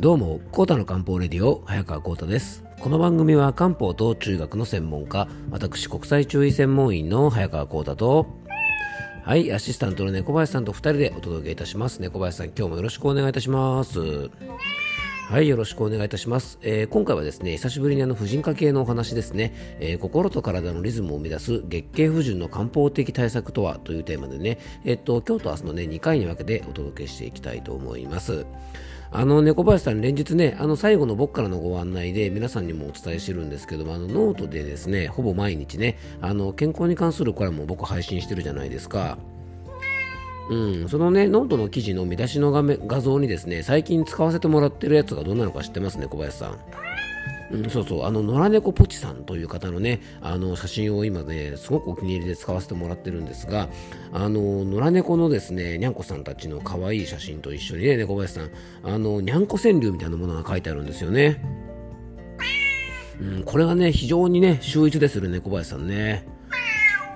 どうも、コータの漢方レディオ、早川コータです。この番組は漢方と中学の専門家、私国際中医専門員の早川コータと、はい、アシスタントの猫林さんと2人でお届けいたします。猫林さん、今日もよろしくお願いいたします。はい、よろしくお願いいたします。えー今回はですね、久しぶりにあの婦人科系のお話ですね、えー心と体のリズムを生み出す月経不順の漢方的対策とはというテーマでね、えっと、今日と明日のね、2回に分けてお届けしていきたいと思います。あのね小林さん、連日ね、あの最後の僕からのご案内で皆さんにもお伝えしてるんですけども、あのノートでですね、ほぼ毎日ね、あの健康に関するコラムを僕配信してるじゃないですか。うん、そのね、ノートの記事の見出しの画面画像にですね、最近使わせてもらってるやつがどんなのか知ってますね、小林さん。うん、そうそう、あの、野良猫ポチさんという方のね、あの、写真を今ね、すごくお気に入りで使わせてもらってるんですが、あの、野良猫のですね、にゃんこさんたちの可愛い写真と一緒にね、猫林さん、あの、にゃんこ川柳みたいなものが書いてあるんですよね。うん、これがね、非常にね、秀逸でする猫林さんね。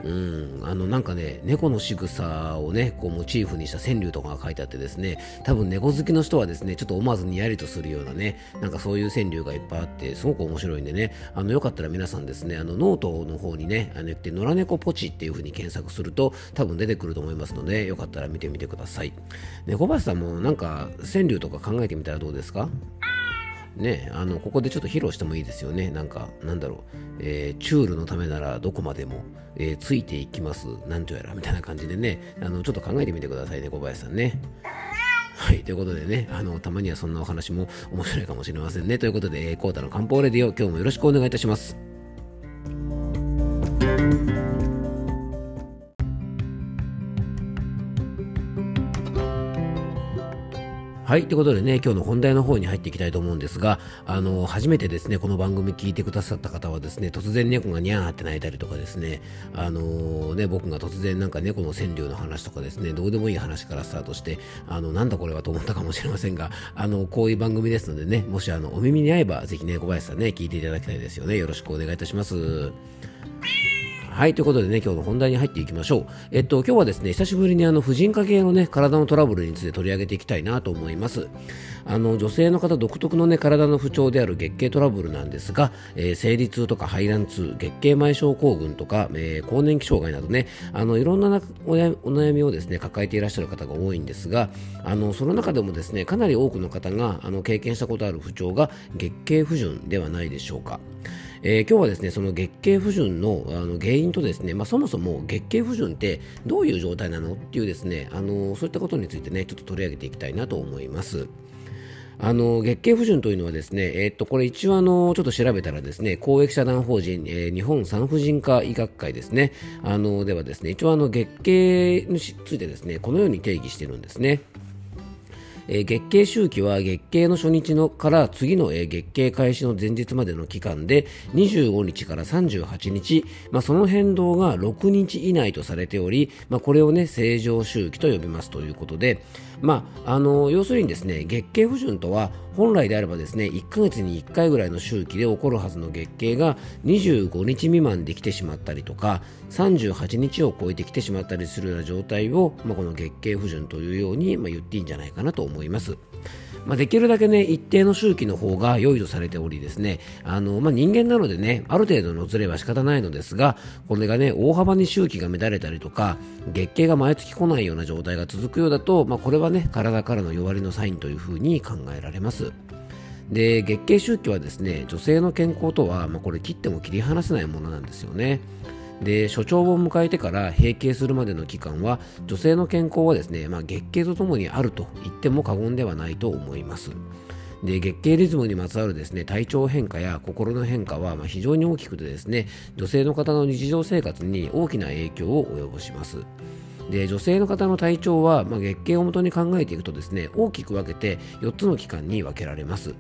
うん、あのなんかね、猫の仕草をね、こうモチーフにした川柳とかが書いてあってですね、多分猫好きの人はですね、ちょっと思わずにやりとするようなね、なんかそういう川柳がいっぱいあって、すごく面白いんでね、あのよかったら皆さんですね、あのノートの方にね、あのって野良猫ポチっていう風に検索すると、多分出てくると思いますので、よかったら見てみてください。猫林さんもなんか川柳とか考えてみたらどうですか？ね、あのここでちょっと披露してもいいですよね、なんか、なんだろう、えーチュールのためならどこまでも、えーついていきます、なんとやらみたいな感じでね、あのちょっと考えてみてくださいね、小林さんね。はい、ということでね、あのたまにはそんなお話も面白いかもしれませんね。ということで、えー、コータの漢方レディオ、今日もよろしくお願いいたします。はい。ということでね、今日の本題の方に入っていきたいと思うんですが、あの、初めてですね、この番組聞いてくださった方はですね、突然猫がニャーって鳴いたりとかですね、あのね、僕が突然なんか猫の川柳の話とかですね、どうでもいい話からスタートして、あの、なんだこれはと思ったかもしれませんが、あの、こういう番組ですのでね、もしあの、お耳に合えば、ぜひね、小林さんね、聞いていただきたいですよね。よろしくお願いいたします。はい、ということでね、今日の本題に入っていきましょう。えっと、今日はですね、久しぶりにあの、婦人科系のね、体のトラブルについて取り上げていきたいなと思います。あの、女性の方独特のね、体の不調である月経トラブルなんですが、えー生理痛とか排卵痛、月経前症候群とか、えー更年期障害などね、あの、いろんなおやお悩みをですね、抱えていらっしゃる方が多いんですが、あの、その中でもですね、かなり多くの方が、あの、経験したことある不調が月経不順ではないでしょうか。えー今日はですねその月経不順のあの原因とですね、まあ、そもそも月経不順ってどういう状態なのっていうですねあのそういったことについてねちょっと取り上げていきたいなと思います。あの月経不順というのはですね、えーっとこれ一応あのちょっと調べたらですね公益社団法人、えー日本産婦人科医学会ですねあのではですね一応あの月経についてですねこのように定義しているんですね。月経周期は月経の初日のから次の、月経開始の前日までの期間で25日から38日、まあ、その変動が6日以内とされており、まあ、これを、ね、正常周期と呼びますということで、まあ、あの要するにですね月経不順とは本来であればですね1ヶ月に1回ぐらいの周期で起こるはずの月経が25日未満できてしまったりとか38日を超えてきてしまったりするような状態を、まあ、この月経不順というように、まあ、言っていいんじゃないかなと思います。まあ、できるだけね、一定の周期の方が良いとされておりですね、あの、まあ、人間なのでね、ある程度のズレは仕方ないのですが、これがね、大幅に周期が乱れたりとか、月経が毎月来ないような状態が続くようだと、まあ、これはね、体からの弱りのサインというふうに考えられます。で月経周期はですね女性の健康とは、まあ、これ切っても切り離せないものなんですよね。で初潮を迎えてから閉経するまでの期間は女性の健康はですね、まあ、月経とともにあると言っても過言ではないと思います。で月経リズムにまつわるですね体調変化や心の変化はま非常に大きくてですね女性の方の日常生活に大きな影響を及ぼします。で女性の方の体調は、まあ、月経をもとに考えていくとですね大きく分けて4つの期間に分けられます。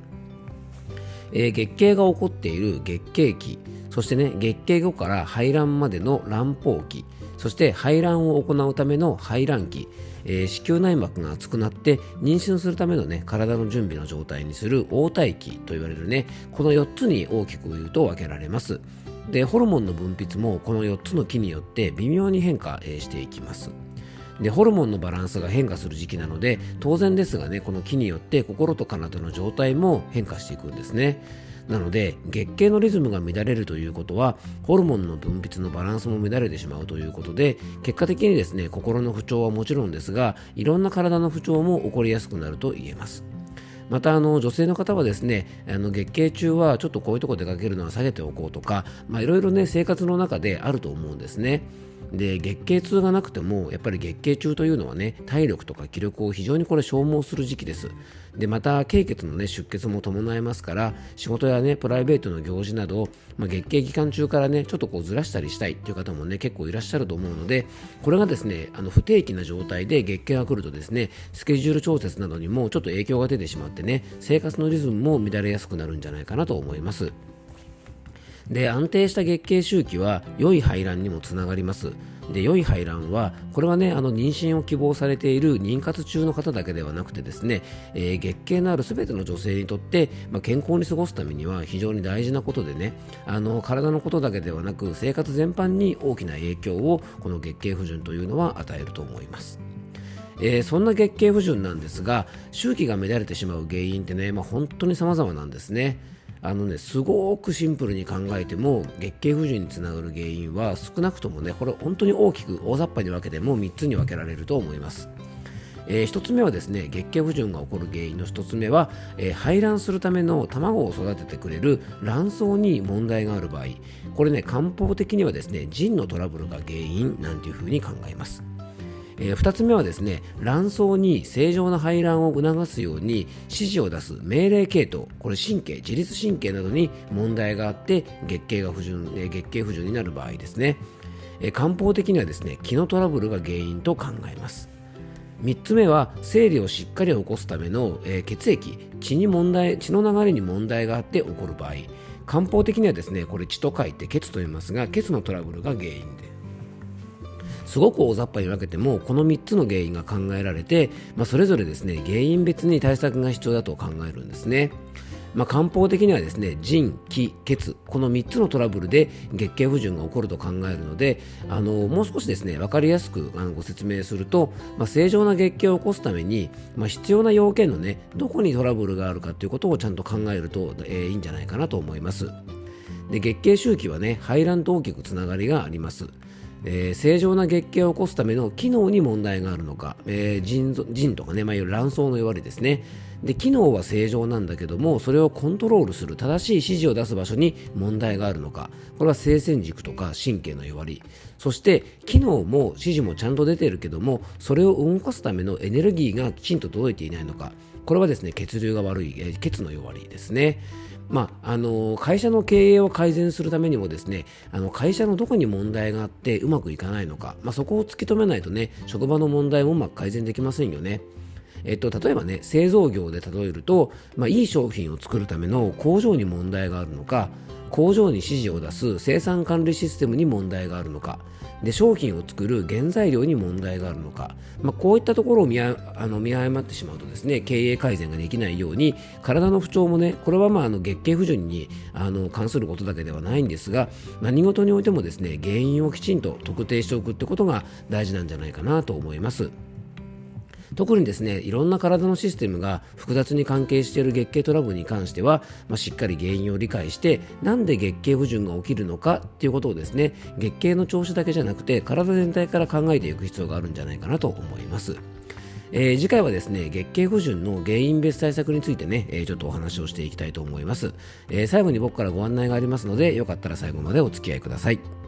えー月経が起こっている月経期そしてね月経後から排卵までの卵胞期そして排卵を行うための排卵期、えー子宮内膜が厚くなって妊娠するためのね体の準備の状態にする黄体期と言われるねこの4つに大きく言うと分けられます。でホルモンの分泌もこの4つの期によって微妙に変化、していきます。でホルモンのバランスが変化する時期なので当然ですがねこの木によって心と体の状態も変化していくんですね。なので月経のリズムが乱れるということはホルモンの分泌のバランスも乱れてしまうということで結果的にですね心の不調はもちろんですがいろんな体の不調も起こりやすくなると言えます。またあの女性の方はですねあの月経中はちょっとこういうとこ出かけるのは下げておこうとかいろいろね生活の中であると思うんですね。で月経痛がなくてもやっぱり月経中というのはね体力とか気力を非常にこれ消耗する時期です。でまた経血のね出血も伴いますから仕事やねプライベートの行事など、まあ、月経期間中からねちょっとこうずらしたりしたいっていう方もね結構いらっしゃると思うのでこれがですねあの不定期な状態で月経が来るとですねスケジュール調節などにもちょっと影響が出てしまってね生活のリズムも乱れやすくなるんじゃないかなと思います。で安定した月経周期は良い排卵にもつながりますで良い排卵はこれはねあの妊娠を希望されている妊活中の方だけではなくてですね、えー、月経のある全ての女性にとって、まあ、健康に過ごすためには非常に大事なことでねあの体のことだけではなく生活全般に大きな影響をこの月経不順というのは与えると思います。えー、そんな月経不順なんですが周期が乱れてしまう原因ってね、まあ、本当に様々なんですね。あのねすごくシンプルに考えても月経不順につながる原因は少なくともねこれ本当に大きく大雑把に分けても3つに分けられると思います。えー、1つ目はですね月経不順が起こる原因の1つ目は、えー、排卵するための卵を育ててくれる卵巣に問題がある場合これね漢方的にはですね腎のトラブルが原因なんていうふうに考えますえー、2つ目はですね卵巣に正常な排卵を促すように指示を出す命令系統。これ神経自律神経などに問題があって月経が不順、えー、月経不順になる場合ですね、えー、漢方的にはですね気のトラブルが原因と考えます。3つ目は生理をしっかり起こすための、えー、血液血に問題血の流れに問題があって起こる場合。漢方的にはですねこれ血と書いて血と言いますが血のトラブルが原因です。すごく大雑把に分けてもこの3つの原因が考えられて、まあ、それぞれですね原因別に対策が必要だと考えるんですね。まあ、漢方的にはですね腎、気、血この3つのトラブルで月経不順が起こると考えるのであのもう少しですね分かりやすくあのご説明すると、まあ、正常な月経を起こすために、まあ、必要な要件のねどこにトラブルがあるかということをちゃんと考えると、えー、いいんじゃないかなと思いますで月経周期はね排卵と大きくつながりがありますえー、正常な月経を起こすための機能に問題があるのか、えー、腎腎とかね、まあ、いわゆる卵巣の弱りですね。で機能は正常なんだけどもそれをコントロールする正しい指示を出す場所に問題があるのか。これは性腺軸とか神経の弱り。そして機能も指示もちゃんと出ているけどもそれを動かすためのエネルギーがきちんと届いていないのか。これはですね血流が悪い、えー、血の弱りですね。まあ、あの会社の経営を改善するためにもですねあの会社のどこに問題があってうまくいかないのか、まあ、そこを突き止めないとね職場の問題もうまく改善できませんよね。えっと、例えばね製造業で例えると、まあ、いい商品を作るための工場に問題があるのか工場に指示を出す生産管理システムに問題があるのかで商品を作る原材料に問題があるのか、まあ、こういったところを見あの見誤ってしまうとですね経営改善ができないように体の不調もねこれはまああの月経不順にあの関することだけではないんですが何事においてもですね原因をきちんと特定しておくってことが大事なんじゃないかなと思います。特にですねいろんな体のシステムが複雑に関係している月経トラブルに関しては、まあ、しっかり原因を理解してなんで月経不順が起きるのかっていうことをですね月経の調子だけじゃなくて体全体から考えていく必要があるんじゃないかなと思います。えー、次回はですね、月経不順の原因別対策についてね、えー、ちょっとお話をしていきたいと思います、えー、最後に僕からご案内がありますので、よかったら最後までお付き合いください。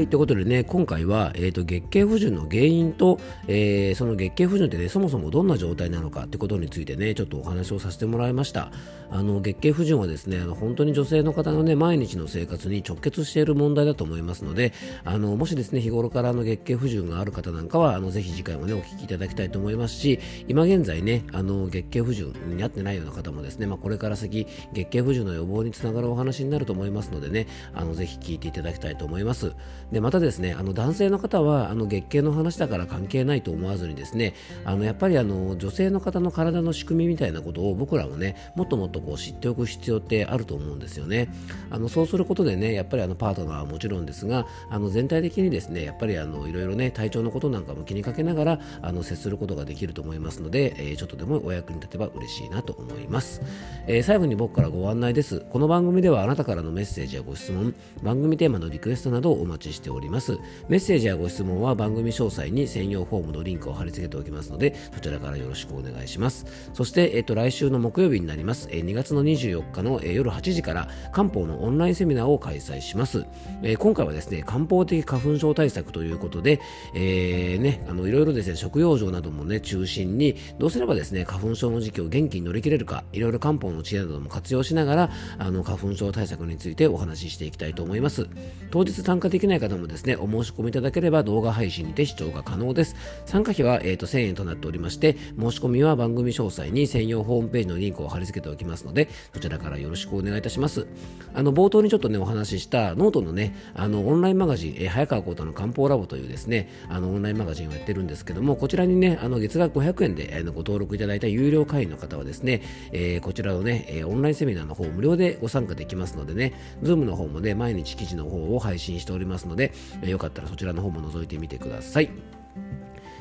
はい、ということでね、今回は、えーと、月経不順の原因と、えー、その月経不順ってね、そもそもどんな状態なのかってことについてね、ちょっとお話をさせてもらいました。あの月経不順はですね、あの本当に女性の方のね、毎日の生活に直結している問題だと思いますので、あのもしですね、日頃からの月経不順がある方なんかは、あのぜひ次回もね、お聞きいただきたいと思いますし、今現在ね、あの月経不順になってないような方もですね、まあ、これから先、月経不順の予防につながるお話になると思いますのでね、あのぜひ聞いていただきたいと思います。でまたですねあの男性の方はあの月経の話だから関係ないと思わずにですねあのやっぱりあの女性の方の体の仕組みみたいなことを僕らもねもっともっとこう知っておく必要ってあると思うんですよね。あのそうすることでねやっぱりあのパートナーはもちろんですがあの全体的にですねやっぱりあのいろいろね体調のことなんかも気にかけながらあの接することができると思いますので、えー、ちょっとでもお役に立てば嬉しいなと思います、えー、最後に僕からご案内です。この番組ではあなたからのメッセージやご質問番組テーマのリクエストなどをお待ちしてしております。メッセージやご質問は番組詳細に専用フォームのリンクを貼り付けておきますのでそちらからよろしくお願いします。そして、えっ、と、来週の木曜日になります、え、2月の24日の、え、夜8時から漢方のオンラインセミナーを開催します、えー、今回はですね漢方的花粉症対策ということで、えー、ね、あのいろいろですね食用状などもね中心にどうすればですね花粉症の時期を元気に乗り切れるかいろいろ漢方の知恵なども活用しながらあの花粉症対策についてお話ししていきたいと思います。当日参加できない方もですねお申し込みいただければ動画配信にて視聴が可能です。参加費は、えーと、1000円となっておりまして申し込みは番組詳細に専用ホームページのリンクを貼り付けておきますのでそちらからよろしくお願いいたします。あの冒頭にちょっとねお話ししたノートのねあのオンラインマガジン、えー、早川幸太の漢方ラボというですねあのオンラインマガジンをやってるんですけどもこちらにねあの月額500円で、えー、ご登録いただいた有料会員の方はですね、えー、こちらのね、えー、オンラインセミナーの方無料でご参加できますのでね Zoom の方もね毎日記事の方を配信しておりますので、えー、よかったらそちらの方も覗いてみてください。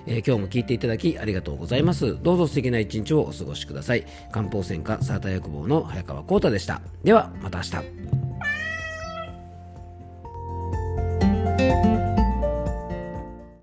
えー、今日も聞いていただきありがとうございます。どうぞ素敵な一日をお過ごしください。漢方専科サーター薬房の早川浩太でした。では、また明日。